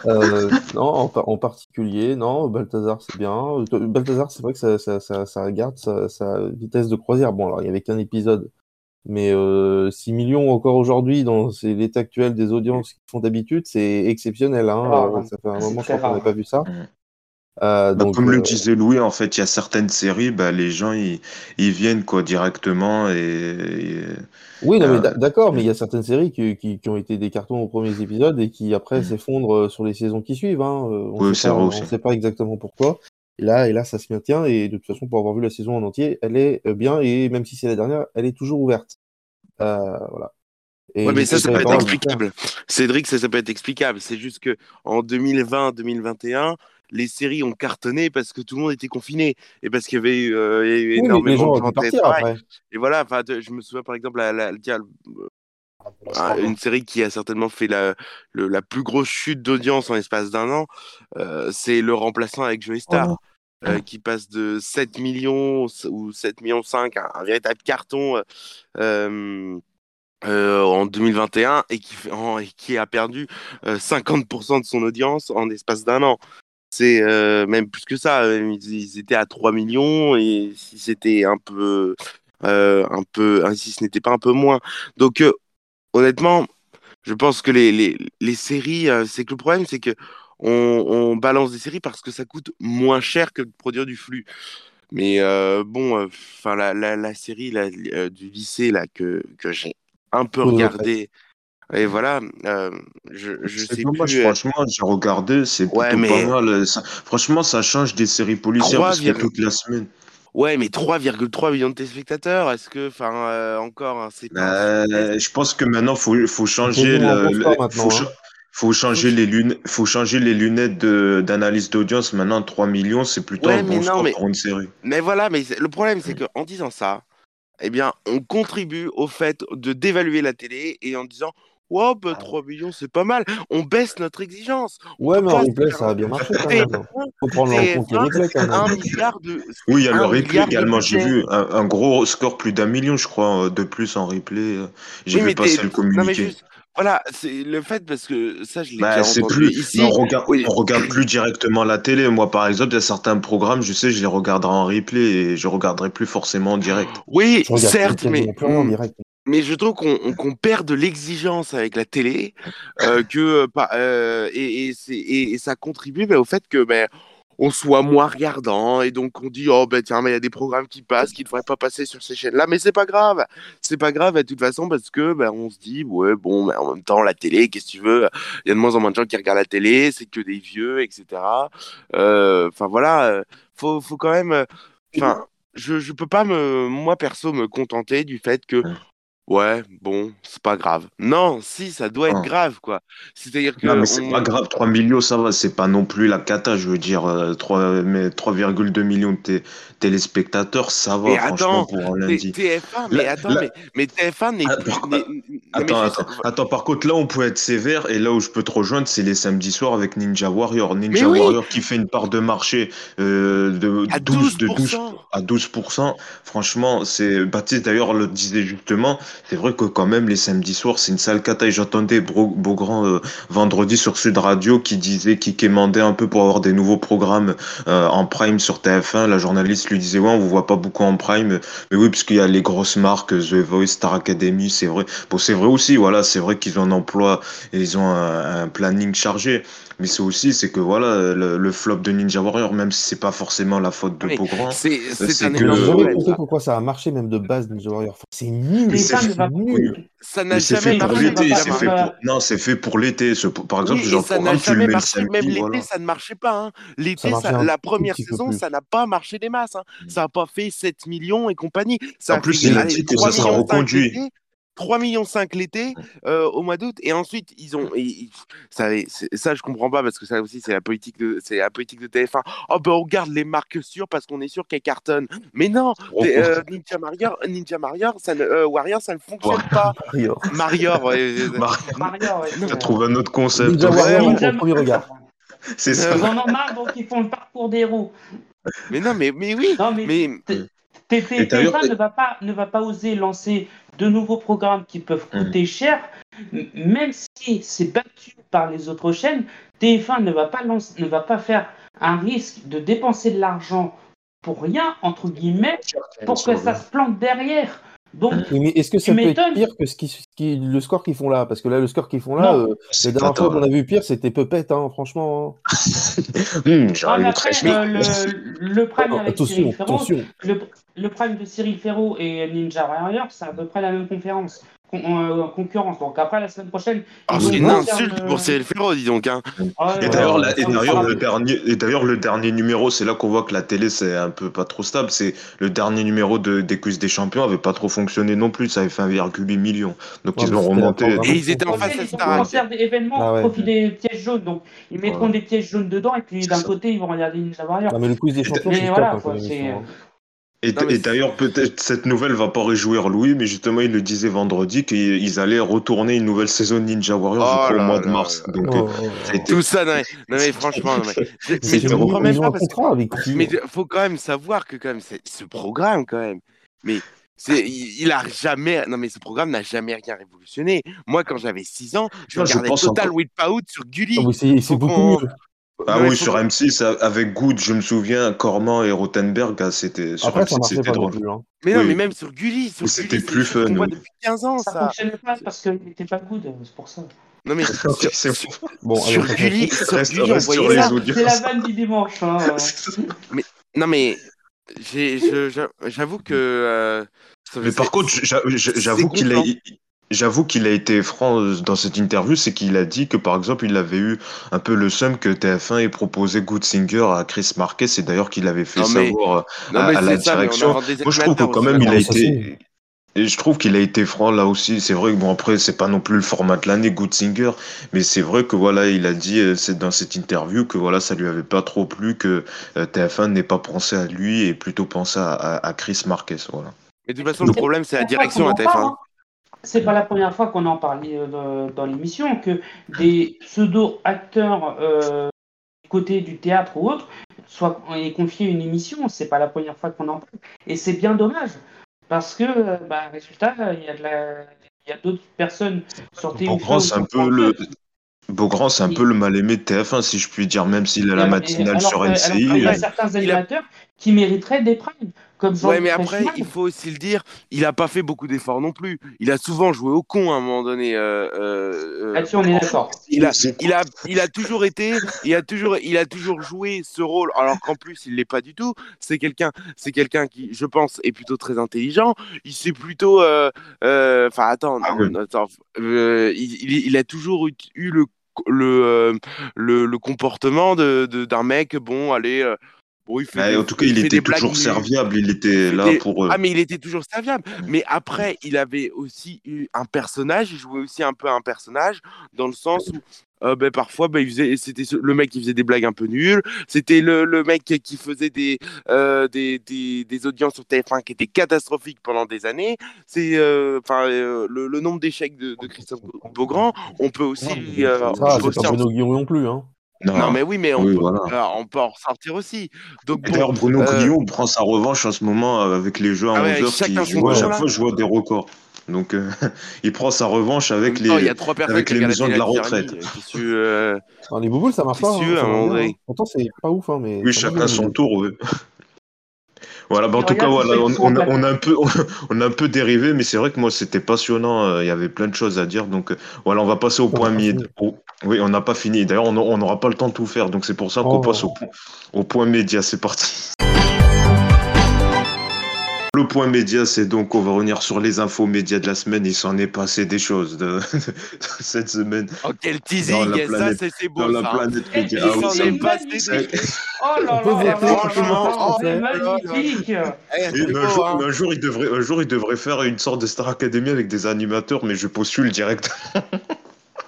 Euh, non, en, par- en particulier, non, Balthazar, c'est bien. Balthazar, c'est vrai que ça, ça, ça, ça garde sa, sa vitesse de croisière. Bon, alors, il y avait qu'un épisode, mais euh, 6 millions encore aujourd'hui dans c'est l'état actuel des audiences qu'ils font d'habitude, c'est exceptionnel. Hein. Rare, Euh, hein. ça fait un moment, qu'on n'avait pas vu ça. Mhm. Euh, Bah, donc, comme le euh, disait Louis, en fait, il y a certaines séries, bah, les gens ils, ils viennent quoi directement et, et- Oui, Euh, d'accord, mais il y a certaines séries qui, qui, qui ont été des cartons aux premiers épisodes et qui après Mhm. s'effondrent sur les saisons qui suivent. Hein. On Oui, ne sait pas exactement pourquoi. Et là, et là, ça se maintient. Et de toute façon, pour avoir vu la saison en entier, elle est euh, bien. Et même si c'est la dernière, elle est toujours ouverte. Euh, voilà. Et Ouais, mais ça, ça peut être explicable. Cédric, ça, ça peut être explicable. C'est juste que en 2020-2021, les séries ont cartonné parce que tout le monde était confiné et parce qu'il y avait eu, euh, énormément gens de gens après. Et voilà, je me souviens par exemple, la, la- tiens, un- une série qui a certainement fait la, le- la plus grosse chute d'audience en l'espace d'un an, euh, c'est Le Remplaçant avec Joey Star. Euh, qui passe de 7 millions ou 7 millions 5, un, véritable carton euh, euh, en 2021 et qui, a perdu euh, 50% de son audience en l'espace d'un an. C'est même plus que ça. Ils, étaient à 3 millions et si c'était un peu, un peu, hein, si ce n'était pas un peu moins. Donc honnêtement, je pense que les, les, les séries, c'est que le problème, c'est que on, on balance des séries parce que ça coûte moins cher que de produire du flux. Mais euh, bon, enfin la, la, la série euh, du lycée là que, que j'ai un peu regardé. Et voilà, euh, je, je sais plus. euh, franchement, j'ai regardé, c'est Ouais, mais- pas mal. Ça- franchement, ça change des séries policières parce que toute la semaine. Ouais, mais 3,3 millions de téléspectateurs, est-ce que, enfin, euh, encore, hein, c'est. Euh, je pense que maintenant, faut, faut changer le, faut, hein. Faut changer les lunettes, faut changer les lunettes de, d'analyse d'audience. Maintenant, 3 millions, c'est plutôt Ouais, un mais bon non, score mais- pour une série. Mais voilà, mais le problème, c'est qu'en disant ça, eh bien, on contribue au fait de dévaluer la télé et en disant. Oh, bah, 3 millions, c'est pas mal. On baisse notre exigence. On Ouais, mais en replay, ça a bien marché quand (laughs) même. Faut prendre en compte les TF1, replays quand c'est un même. milliard de. Oui, il y a le un replay également. J'ai vu un, un gros score, plus d'un million, je crois, euh, de plus en replay. J'ai Oui, vu passer le Non, mais communiqué. juste, voilà, c'est le fait parce que ça, je l'ai Bah, déjà c'est entendu plus. ici. mais on regarde, Oui. on regarde plus directement la télé. Moi, par exemple, il y a certains programmes, je sais, je les regarderai en replay et je regarderai plus forcément en direct. Oui, certes, mais, mais je trouve qu'on on- qu'on perd de l'exigence avec la télé, euh, que, euh, euh, et, et, c'est- et- et ça contribue bah, au fait que ben, on soit moins regardant, et donc on dit, oh ben tiens, mais il y a des programmes qui passent, qui ne devraient pas passer sur ces chaînes-là, mais c'est pas grave, c'est pas grave de toute façon, parce que ben, on se dit, ouais, bon, mais en même temps, la télé, qu'est-ce que tu veux, il y a de moins en moins de gens qui regardent la télé, c'est que des vieux, etc. Euh, Enfin voilà, euh, faut, faut quand même, euh, enfin, je, je peux pas me, moi perso, me contenter du fait que, Ouais. bon, c'est pas grave. Non, si, ça doit être Ouais. grave, quoi. C'est-à-dire que Non, mais c'est on- pas grave, 3 millions, ça va, c'est pas non plus la cata, je veux dire, euh, 3, mais 3,2 millions de té- téléspectateurs, ça va, Mais franchement, attends, pour un lundi. TF1, mais Là- attends, là- mais, mais TF1 n'est Ah, plus. par- mais Attends, attends, attends, par contre, là, on peut être sévère, et là où je peux te rejoindre, c'est les samedis soirs avec Ninja Warrior. Ninja Mais oui Warrior qui fait une part de marché euh, de À 12, de 12 12%. à 12%. Franchement, c'est Baptiste d'ailleurs le disait justement, c'est vrai que quand même les samedis soirs, c'est une sale cata. Et j'entendais Beaugrand euh, vendredi sur Sud Radio qui disait, qui quémandait un peu pour avoir des nouveaux programmes euh, en prime sur TF1. La journaliste lui disait, ouais, on vous voit pas beaucoup en prime. Mais oui, parce qu'il y a les grosses marques, The Voice, Star Academy, c'est vrai. Bon, c'est vrai aussi, voilà, c'est vrai qu'ils ont un emploi et ils ont un planning chargé. Mais c'est aussi, c'est que voilà, le, le flop de Ninja Warrior, même si c'est pas forcément la faute de Mais Beaugrand, C'est c'est c'est un que- Euh, jamais problème. compris ça. pourquoi ça a marché même de base Ninja Warrior? C'est nul. Ça n'a jamais marché, c'est fait pour... Non, c'est fait pour l'été. Ce- Par exemple, Oui, genre ça n'a jamais marché. Même l'été, voilà. ça ne marchait pas. hein. L'été, la première saison, ça n'a pas marché des masses. hein. Ça n'a pas fait 7 millions et compagnie. Ça En plus, il a dit que 3 ça sera millions 5 reconduit. L'été. 3 millions 5 l'été euh, au mois d'août et ensuite ils ont ils- ils- ça, je comprends pas parce que ça aussi c'est la politique de c'est la politique de TF1 oh ben on garde les marques sûres parce qu'on est sûr qu'elles cartonnent mais non euh, Ninja Warrior Ninja Warrior ça ne euh, Warrior ça ne fonctionne pas Warrior. Warrior ouais, Mar- Mario, ouais, trouvé un autre concept. Ninja. Warrior Ninja au premier regard. C'est ça. Ils en ont marre, donc ils font le parcours des roues. mais non mais mais oui Non, mais, mais T- T- Et d'ailleurs- TF1 ne va pas, ne va pas oser lancer de nouveaux programmes qui peuvent Mm. coûter cher, même si c'est battu par les autres chaînes, TF1 ne va pas, ne va pas faire un risque de dépenser de l'argent pour rien, entre guillemets, pour que ça se plante derrière. Donc, Oui, mais est-ce que ça peut être pire que ce qui, ce qui- le score qu'ils font là? Parce que là, le score qu'ils font là, euh, C'est la dernière fois qu'on a vu pire, c'était Puppet, hein, franchement. (laughs) Hum, Ah, mais après, très le, le, le prime Non, avec attention, Cyril Ferraud, attention. le, le prime de Cyril Ferraud et Ninja Warrior, c'est à peu près la même conférence, con- euh, concurrence. Donc après, la semaine prochaine, Ah, ils c'est une insulte pour Ferraud, dis donc. Hein. Ah, Et ouais, d'ailleurs, ouais, le dernier, le numéro, c'est là qu'on voit que la télé, c'est un peu pas trop stable. C'est le dernier numéro de, des quiz des champions avait pas trop fonctionné non plus. Ça avait fait 1,8 million. Donc, Ouais, ils ont remonté. Et ils étaient en face à ils faire des événements, Ah ouais. des pièges jaunes. Donc, ils mettront Ouais. des pièges jaunes dedans et puis d'un côté, ils vont regarder Warrior. Non, mais le quiz des champions, c'est Et, Non, mais et d'ailleurs, peut-être cette nouvelle va pas réjouir Louis, mais justement, il le disait vendredi qu'ils allaient retourner une nouvelle saison de Ninja Warrior, Oh crois, au là mois de là mars. là Donc, Oh, euh, oh, ça oh. été- Tout ça, non mais, non, mais franchement, non, mais, je- Mais mais comprends même pas parce que. Mais faut quand même savoir que quand même c'est ce programme quand même. Mais c'est il, il a jamais non mais ce programme n'a jamais rien révolutionné. Moi quand j'avais 6 ans, je Non, regardais Total encore- Whiteout sur Gulli. Ah, C'est beaucoup mieux. Ah Non, mais oui, sur qu'on- M6, avec Good, je me souviens, Corman et Rothenberg, ah, c'était sur Après, ça M6, marchait c'était non drôle. plus. hein. Mais non Oui. mais même sur Gulli, sur Mais c'était plus fun, oui. depuis 15 ans Ça ça. fonctionne pas parce qu'il n'était pas good, c'est pour ça. Non mais (laughs) sur, C'est sur- Bon, sur Gulli, sur Reste- Gulli, on reste sur voyait les. C'est la vanne du dimanche. Hein. (laughs) Non mais j'ai je- je- j'avoue que euh, ça- Mais par contre, j'avoue qu'il a. j'avoue qu'il a été franc euh, dans cette interview, c'est qu'il a dit que par exemple, il avait eu un peu le seum que TF1 ait proposé Good Singer à Chris Marquez, c'est d'ailleurs qu'il avait fait Non, mais- savoir euh, Non à, mais à la ça, direction. Moi, je trouve que quand même, il a été. Et je trouve qu'il a été franc là aussi. C'est vrai que bon après c'est pas non plus le format de l'année Good Singer, mais c'est vrai que voilà il a dit euh, c'est dans cette interview que voilà ça lui avait pas trop plu que euh, TF1 n'ait pas pensé à lui et plutôt pensé à, à- à Chris Marquez voilà. Mais de toute façon le problème c'est la direction à qu'on en parle, TF1. hein. C'est pas la première fois qu'on en parlait euh, dans- l'émission que des pseudo-acteurs euh, du côté du théâtre ou autre soient aient confié une émission. C'est pas la première fois qu'on en parle. Et c'est bien dommage. Parce que, euh, bah, résultat, il y a de la- il y a d'autres personnes sur TF1. Beaugrand c'est un peu le France Beaugrand c'est un peu le mal aimé de TF1 si je puis dire même s'il a la Et- et- matinale alors sur alors LCI. qu'il y a euh, certains il animateurs qui mériteraient des primes, comme Jean Ouais, mais après, il faut aussi le dire, il a pas fait beaucoup d'efforts non plus. Il a souvent joué au con à un moment donné. euh, euh, euh, Là-dessus, on est d'accord. il a, il a, il a toujours été, il a toujours, il a toujours joué ce rôle, alors qu'en plus il l'est pas du tout. C'est quelqu'un, c'est quelqu'un qui, je pense, est plutôt très intelligent. Il sait plutôt, euh, euh, enfin attends, Ah oui. attends, euh, il, il- il a toujours eu, eu le, le, euh, le, le comportement de, de- d'un mec, bon, allez. Bon, il fait ouais, des- en tout cas il était blagues toujours nulles. serviable, il était là pour. euh, Ah, mais il était toujours serviable. Mais après, il avait aussi eu un personnage, il jouait aussi un peu un personnage, dans le sens où euh, ben, parfois, ben, il faisait, c'était le mec qui faisait des blagues un peu nulles, c'était le, le mec qui faisait des, euh, des, des, des audiences sur TF1 qui étaient catastrophiques pendant des années. C'est enfin euh, le, le nombre d'échecs de, de Christophe Beaugrand, on peut aussi. euh, Ça, on c'est peut aussi pas en- Bruno Guillon non plus. Hein. Non, mais oui, mais on, Oui, peut, voilà. euh, on peut en ressortir aussi. Donc, Et bon, D'ailleurs, Bruno euh, prend sa revanche en ce moment euh, avec les jeux à Ah ouais, 11h chacun qui à tour, chaque fois, je vois des records. Donc, euh, (laughs) il prend sa revanche avec il y les. a trois personnes avec les maisons de la retraite. 10h30, euh, les bouboules, ça marche pas. Hein, hein. Pourtant, c'est pas ouf. Hein, mais Oui, chacun son tour. oui. Voilà, bah, en tout cas, voilà, on, on a, en on a un peu, (laughs) on a un peu dérivé, mais c'est vrai que moi, c'était passionnant. euh, Il y avait plein de choses à dire. Donc, euh, voilà, on va passer au On point fini. au- Oui, on n'a pas fini. D'ailleurs, on on n'aura pas le temps de tout faire. Donc, c'est pour ça qu'on Oh. passe au, point- au point média. C'est parti. Le point média, c'est donc, on va revenir sur les infos médias de la semaine. Il s'en est passé des choses de, (laughs) de cette semaine Oh, quel Dans teasing la Ça, planète- c'est dans beau, la ça. hein. planète média. Il Ah s'en ça- est passé des... Oh là là franchement, oh c'est magnifique. Un jour, il devrait faire une sorte de Star Academy avec des animateurs, mais je postule direct. (laughs)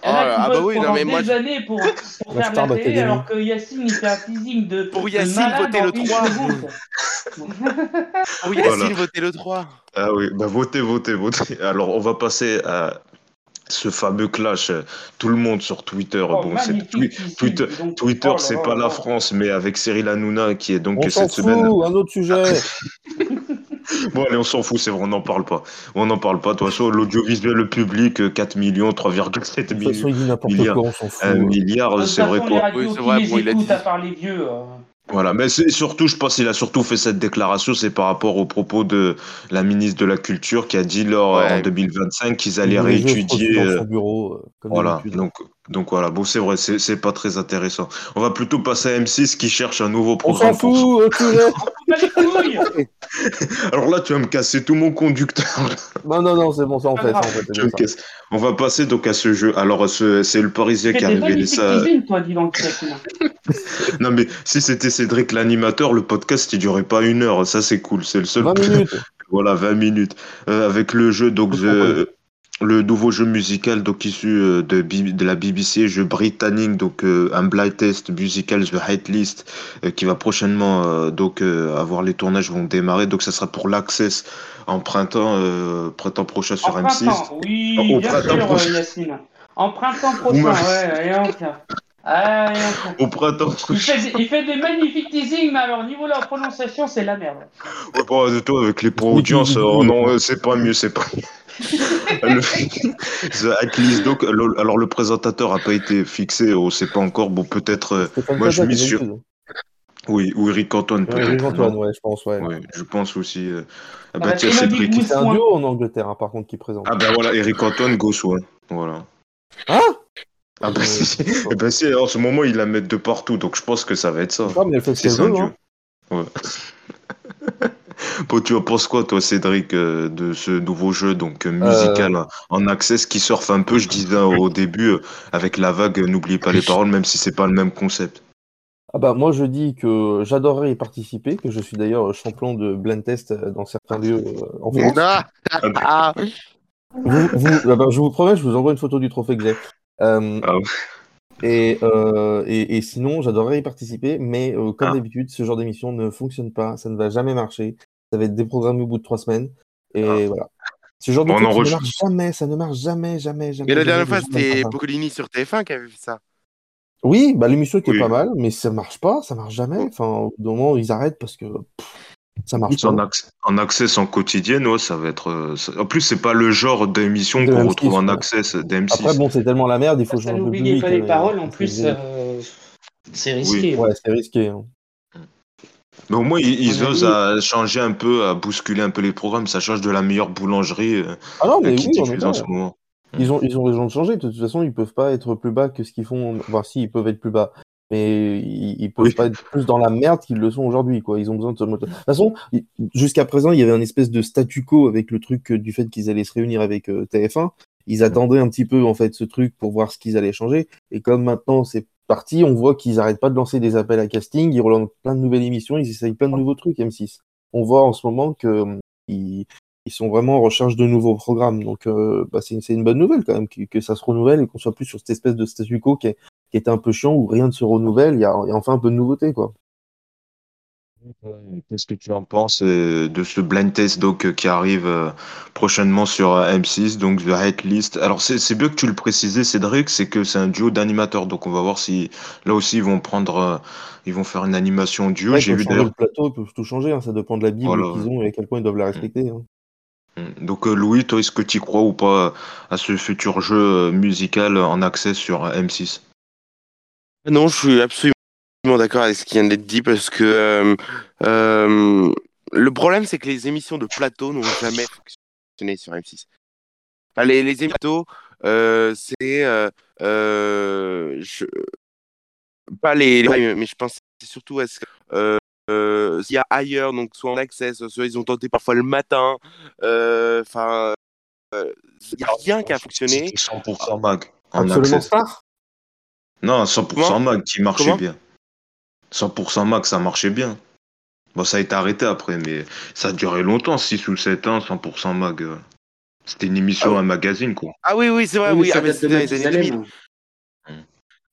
Il y en a qui ah bah oui, non, mais moi, des je- années pour, (laughs) pour faire la télé, alors que Yacine, il fait un teasing de. Pour de Yacine, malade votez en (laughs) le une 3. seconde. Pour Yacine, votez le 3. Ah oui, bah votez, votez, votez. Alors, on va passer à ce fameux clash. euh, Tout le monde sur Twitter. Oh, bon, c'est Twitter. Twitter, Oh là c'est pas la. France, mais avec Cyril Hanouna qui est donc On s'en cette fout, semaine. un autre sujet. (laughs) Bon, allez, on s'en fout, c'est vrai, on n'en parle pas. On n'en parle pas. De toute façon, l'audiovisuel, le public, euh, 4 millions, 3,7 De toute millions. façon, il dit n'importe milliards. quoi, on s'en fout. Un euh. milliard, c'est vrai radios Oui, c'est vrai, bon, il a écoutent, dit- à part les vieux. euh, Voilà, mais c'est surtout, je pense qu'il a surtout fait cette déclaration, c'est par rapport aux propos de la ministre de la Culture qui a dit lors Ouais. en 2025 qu'ils Il allaient réétudier. dans euh, son bureau, euh, comme Voilà, d'habitude. donc, donc voilà, bon c'est vrai, c'est pas très intéressant. On va plutôt passer à M6 qui cherche un nouveau On programme. s'en pour- fout, (laughs) couilles (laughs) Alors là, tu vas me casser tout mon conducteur. Non, non, non, c'est bon, ça en fait, ça en ça. On va passer donc à ce jeu. Alors ce- c'est le Parisien qui a révélé ça. toi, dis donc, Christina. (laughs) Non mais si c'était Cédric l'animateur, le podcast il durait pas une heure. Ça c'est cool, c'est le seul. 20 minutes. Voilà, 20 minutes. Euh, avec le jeu, donc Je The- le nouveau jeu musical donc issu euh, de, de la BBC, jeu britannique, donc euh, un blind test musical The Hate List, euh, qui va prochainement euh, donc avoir les tournages vont démarrer. Donc ça sera pour l'Access en printemps, euh, printemps prochain sur En M6. printemps, oui, bien printemps sûr, prochain. Yacine. En printemps prochain, Ouais. donc. Ah, donc. Au printemps Il fait, des, il fait des magnifiques teasings, mais alors, niveau de la prononciation, c'est la merde. Ouais, bon, de toi, avec les points Oui, audience, euh, non, euh, c'est pas mieux, c'est pas mieux. (laughs) Le- (laughs) The donc, le- alors le présentateur a pas été fixé, on sait pas encore. Bon, peut-être, euh, Moi, je mise sur- d'habitude. oui, ou Eric Antoine, peut-être. Eric Antoine, ouais, je pense, ouais. Je pense aussi. euh, Ah bah tiens. Gousse. C'est un duo en Angleterre, hein, par contre, qui présente. Ah bah voilà, Eric Antoine, Gossuin. Voilà. Ah Ah bah si, sais pas. eh ben, si, en ce moment, ils la mettent de partout, donc je pense que ça va être ça. Ah, mais elle fait ce qu'elle veut, hein. Ouais. (laughs) Bon, tu en penses quoi, toi, Cédric, euh, de ce nouveau jeu donc euh, musical en- en access qui surfe un peu, je disais au début, euh, avec la vague, euh, n'oubliez pas les paroles, même si c'est pas le même concept. Ah bah moi je dis que j'adorerais y participer, que je suis d'ailleurs champion de blind test euh, dans certains lieux euh, en France. Ah, ah, Vous, vous- ah bah, je vous promets, je vous envoie une photo du trophée que j'ai. Euh, Ah ouais. et, euh, et, et sinon, j'adorerais y participer, mais euh, comme Ah. d'habitude, ce genre d'émission ne fonctionne pas, ça ne va jamais marcher, ça va être déprogrammé au bout de trois semaines, et Ah. voilà. Ce genre de Bon, truc, ça ne marche jamais, ça ne marche jamais, jamais, jamais. Mais la dernière fois, c'était. Boccolini sur TF1 qui avait fait ça. Oui, bah l'émission était Oui. pas mal, mais ça marche pas, ça marche jamais. Enfin, au bout d'un moment, ils arrêtent parce que pff, ça marche En, acc- en access en quotidienne, ouais, ça va être. euh, ça- En plus, c'est pas le genre d'émission De qu'on M6, retrouve en access d'M6. Après, bon, c'est tellement la merde, il faut changer n'oubliez public. pas les hein, paroles, en c'est plus, euh, c'est risqué. Ouais, c'est risqué. hein. Mais au moins, ils, osent à changer un peu, à bousculer un peu les programmes. Ça change de la meilleure boulangerie euh, Ah non, mais qui oui, en diffuse en ce moment. Ils ont, ils ont raison de changer. De toute façon, ils peuvent pas être plus bas que ce qu'ils font. Enfin, si, ils peuvent être plus bas. Mais ils, ils peuvent Oui. pas être plus dans la merde qu'ils le sont aujourd'hui, quoi. Ils ont besoin de se De toute façon, jusqu'à présent, il y avait un espèce de statu quo avec le truc euh, du fait qu'ils allaient se réunir avec euh, TF1. Ils attendaient un petit peu, en fait, ce truc pour voir ce qu'ils allaient changer. Et comme maintenant, c'est parti, on voit qu'ils arrêtent pas de lancer des appels à casting. Ils relancent plein de nouvelles émissions. Ils essayent plein de nouveaux trucs, M6. On voit en ce moment que euh, ils, ils sont vraiment en recherche de nouveaux programmes. Donc, euh, bah, c'est une, c'est une bonne nouvelle quand même que, que ça se renouvelle et qu'on soit plus sur cette espèce de statu quo qui, est- qui était un peu chiant où rien ne se renouvelle. Il y a, il y a enfin un peu de nouveauté, quoi. Qu'est-ce que tu en penses euh, de ce blind test donc, euh, qui arrive euh, prochainement sur euh, M6, donc The Hate List Alors c'est bien que tu le précisais, Cédric, c'est que c'est un duo d'animateurs. Donc on va voir si là aussi ils vont prendre, ils vont faire une animation duo. Ouais, J'ai vu d'ailleurs. le plateau, ils peuvent tout changer. hein, ça dépend de la Bible Voilà, qu'ils ont et à quel point ils doivent la respecter. hein. Mm. Donc euh, Louis, toi, est-ce que tu crois ou pas à ce futur jeu musical en accès sur euh, M6 Non, je suis absolument d'accord avec ce qui vient d'être dit parce que euh, euh, le problème, c'est que les émissions de plateau n'ont jamais fonctionné sur M6. Enfin, les, les émissions, euh, c'est euh, euh, je- pas les, les- mais je pense surtout à ce que euh, euh, s'il y a ailleurs, donc soit en access, soit ils ont tenté parfois le matin. euh, Enfin, euh, il n'y a rien qui a fonctionné. C'était 100% mag en Absolument access. star. Non, 100% Comment mag qui marchait Comment bien. 100% mag, ça marchait bien. Bon, ça a été arrêté après, mais ça a duré longtemps, 6 ou 7 ans, 100% mag. C'était une émission, Ah un magazine, quoi. Ah oui, oui, c'est vrai, Oui, oui, ça ah, c'était les années Mathusalem. 2000.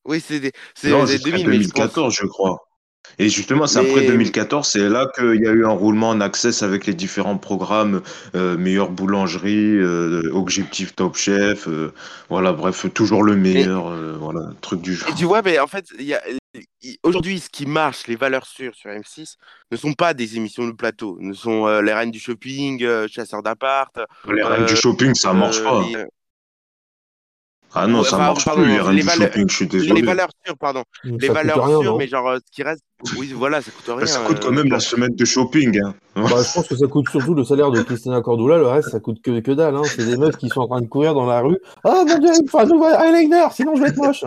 Oui, c'est des- c'est Non, jusqu'à 2000, mais je pense. 2014, je crois. Et justement, c'est après Mais- 2014, c'est là qu'il y a eu un roulement en access avec les différents programmes, euh, meilleure boulangerie, euh, objectif top chef, euh, voilà, bref, toujours le meilleur, voilà, truc du genre. Et tu vois, mais en fait, y a, aujourd'hui, ce qui marche, les valeurs sûres sur M6, ne sont pas des émissions de plateau, ne sont les reines du shopping, chasseurs d'appart. Les reines du shopping, ça marche pas. les- Ah non, Ouais, ça enfin, marche pardon, plus, les les du valeurs- shopping, je suis Les désolé. valeurs sûres, pardon. Ça Les valeurs rien, sûres, mais genre euh, ce qui reste. Oui, voilà, ça coûte rien. Bah, ça coûte quand euh, même la semaine de shopping. Hein. Bah, je pense que ça coûte surtout le salaire de Christina Cordula, le reste ça coûte que, que dalle. Hein. C'est des meufs qui sont en train de courir dans la rue. Ah mon dieu, il me faut un nouveau eyeliner, sinon je vais être moche.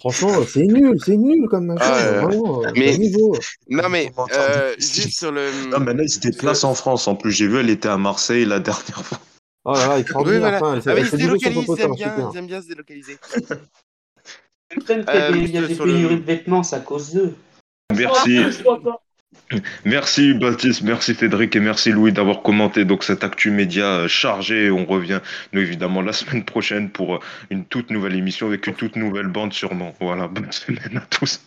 Franchement, c'est nul, c'est nul comme machin. Ah, euh, vraiment, mais- niveau. Non, mais euh, juste sur le. Non, mais là, ils se déplacent en France. En plus, j'ai vu, elle était à Marseille la dernière fois. Oh là là, Oui, extraordinaire. voilà. Enfin, elle s'est- Ah, elle ils se aiment bien, super. ils aiment bien se délocaliser. Le problème, c'est Euh, qu'il y a des le- pénuries de vêtements, c'est à cause d'eux. Merci. Merci Baptiste, merci Cédric et merci Louis d'avoir commenté donc cette actu média euh, chargée. On revient nous évidemment la (laughs) semaine prochaine pour euh, une toute nouvelle émission avec une toute nouvelle bande sûrement. Voilà, bonne semaine à tous.